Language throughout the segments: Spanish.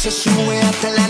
se sube hasta la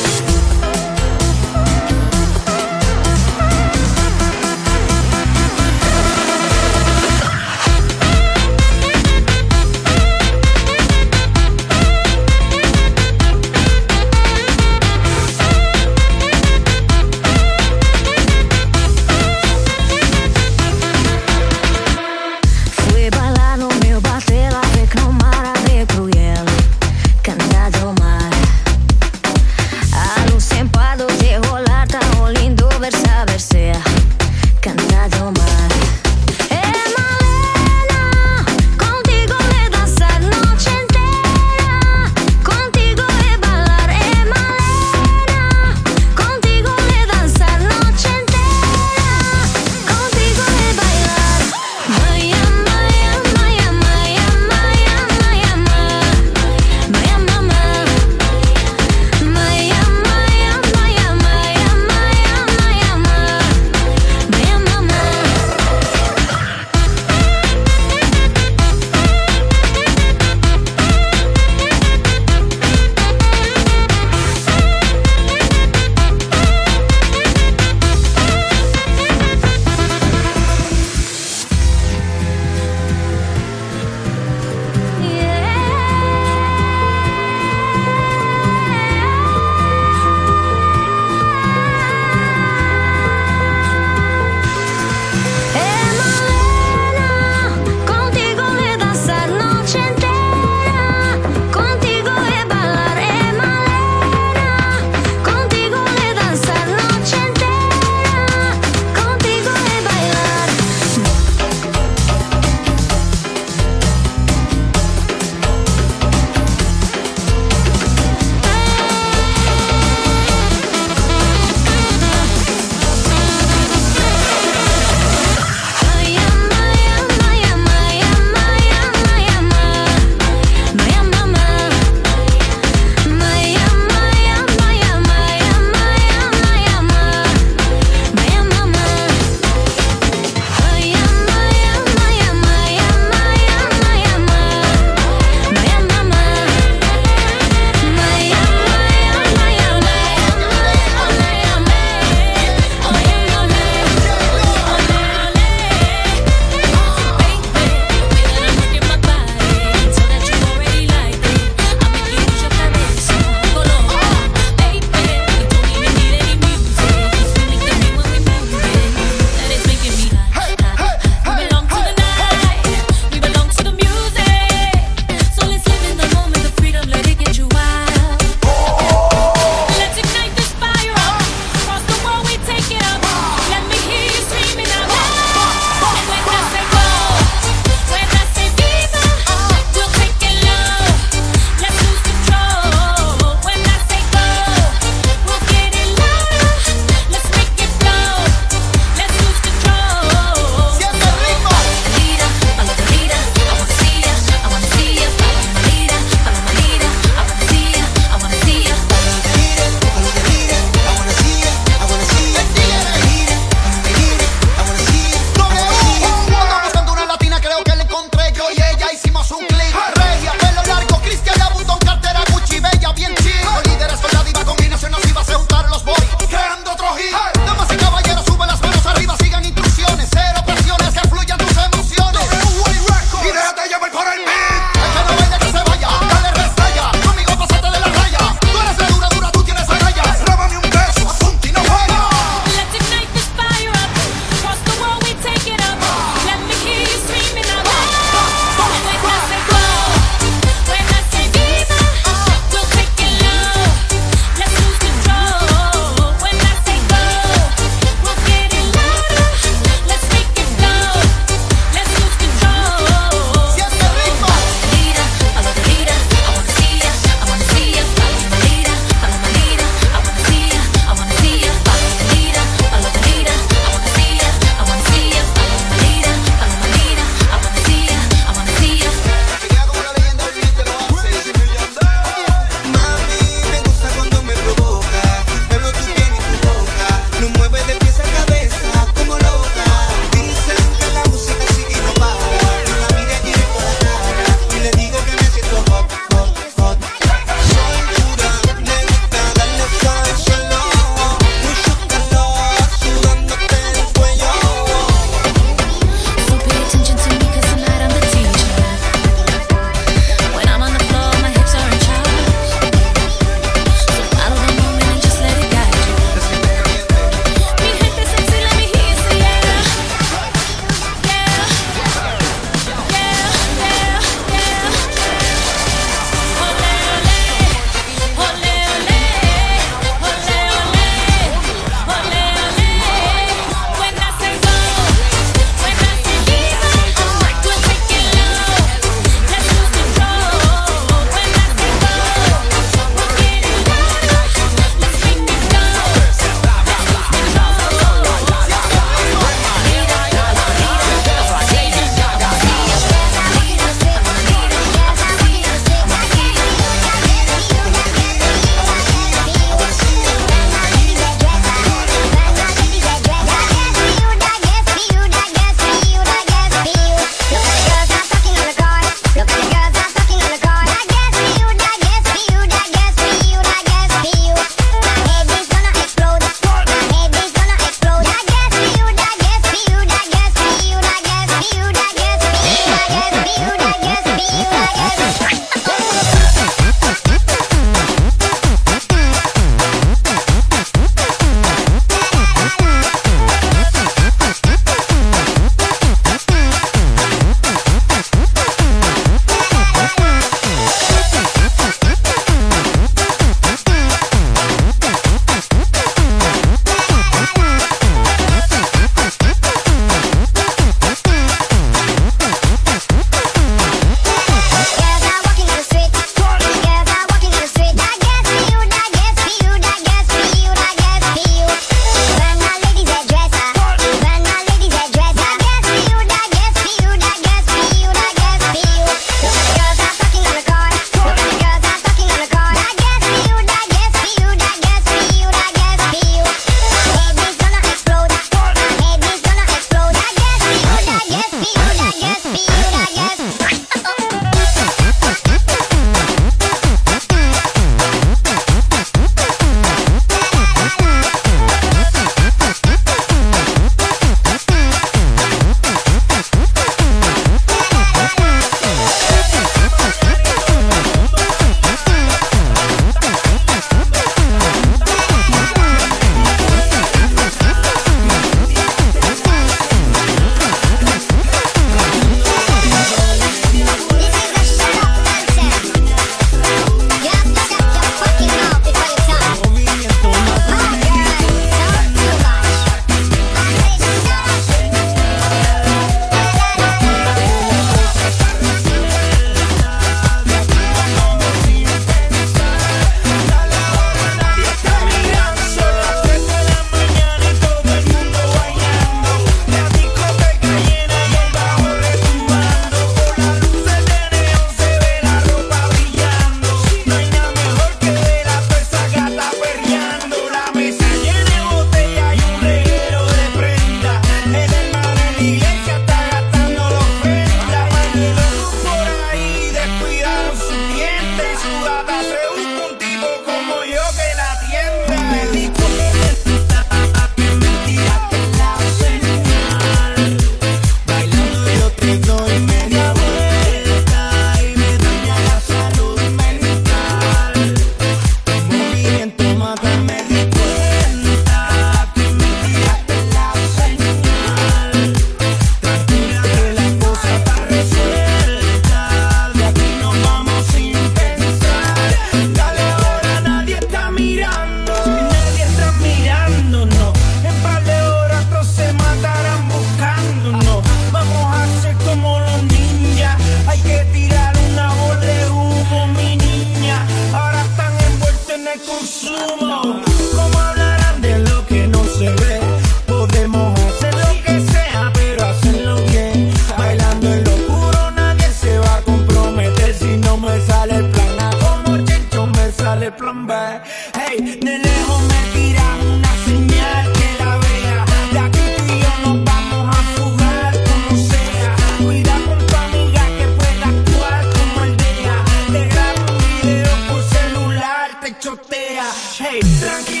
Turkey.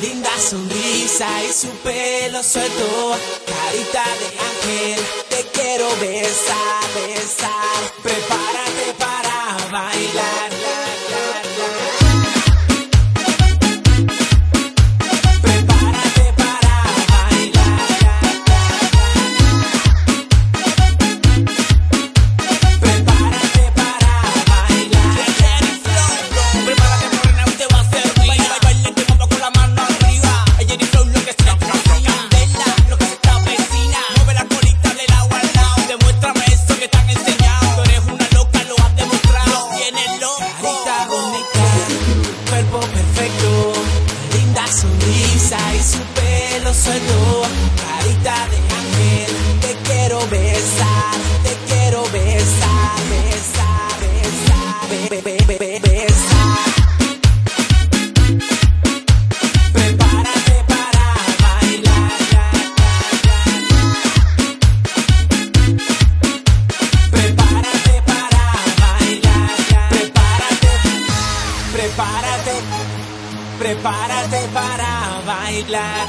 linda sonrisa y su pelo suelto, carita de ángel, te quiero besar, besar, prepárate para bailar. prepárate para bailar.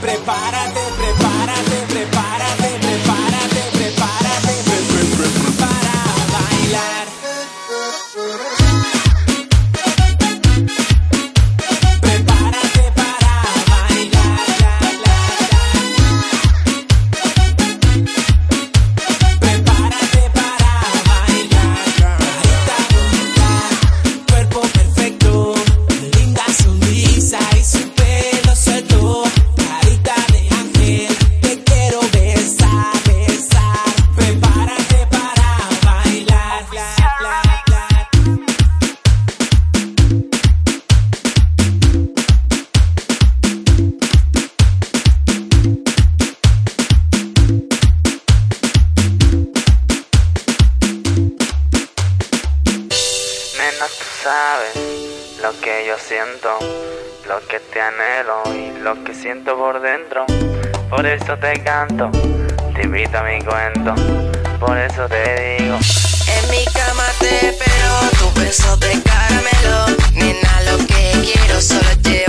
Prepárate, prepárate, prepárate. por eso te digo. En mi cama te espero, tu beso de caramelo. Nena, lo que quiero solo llevo.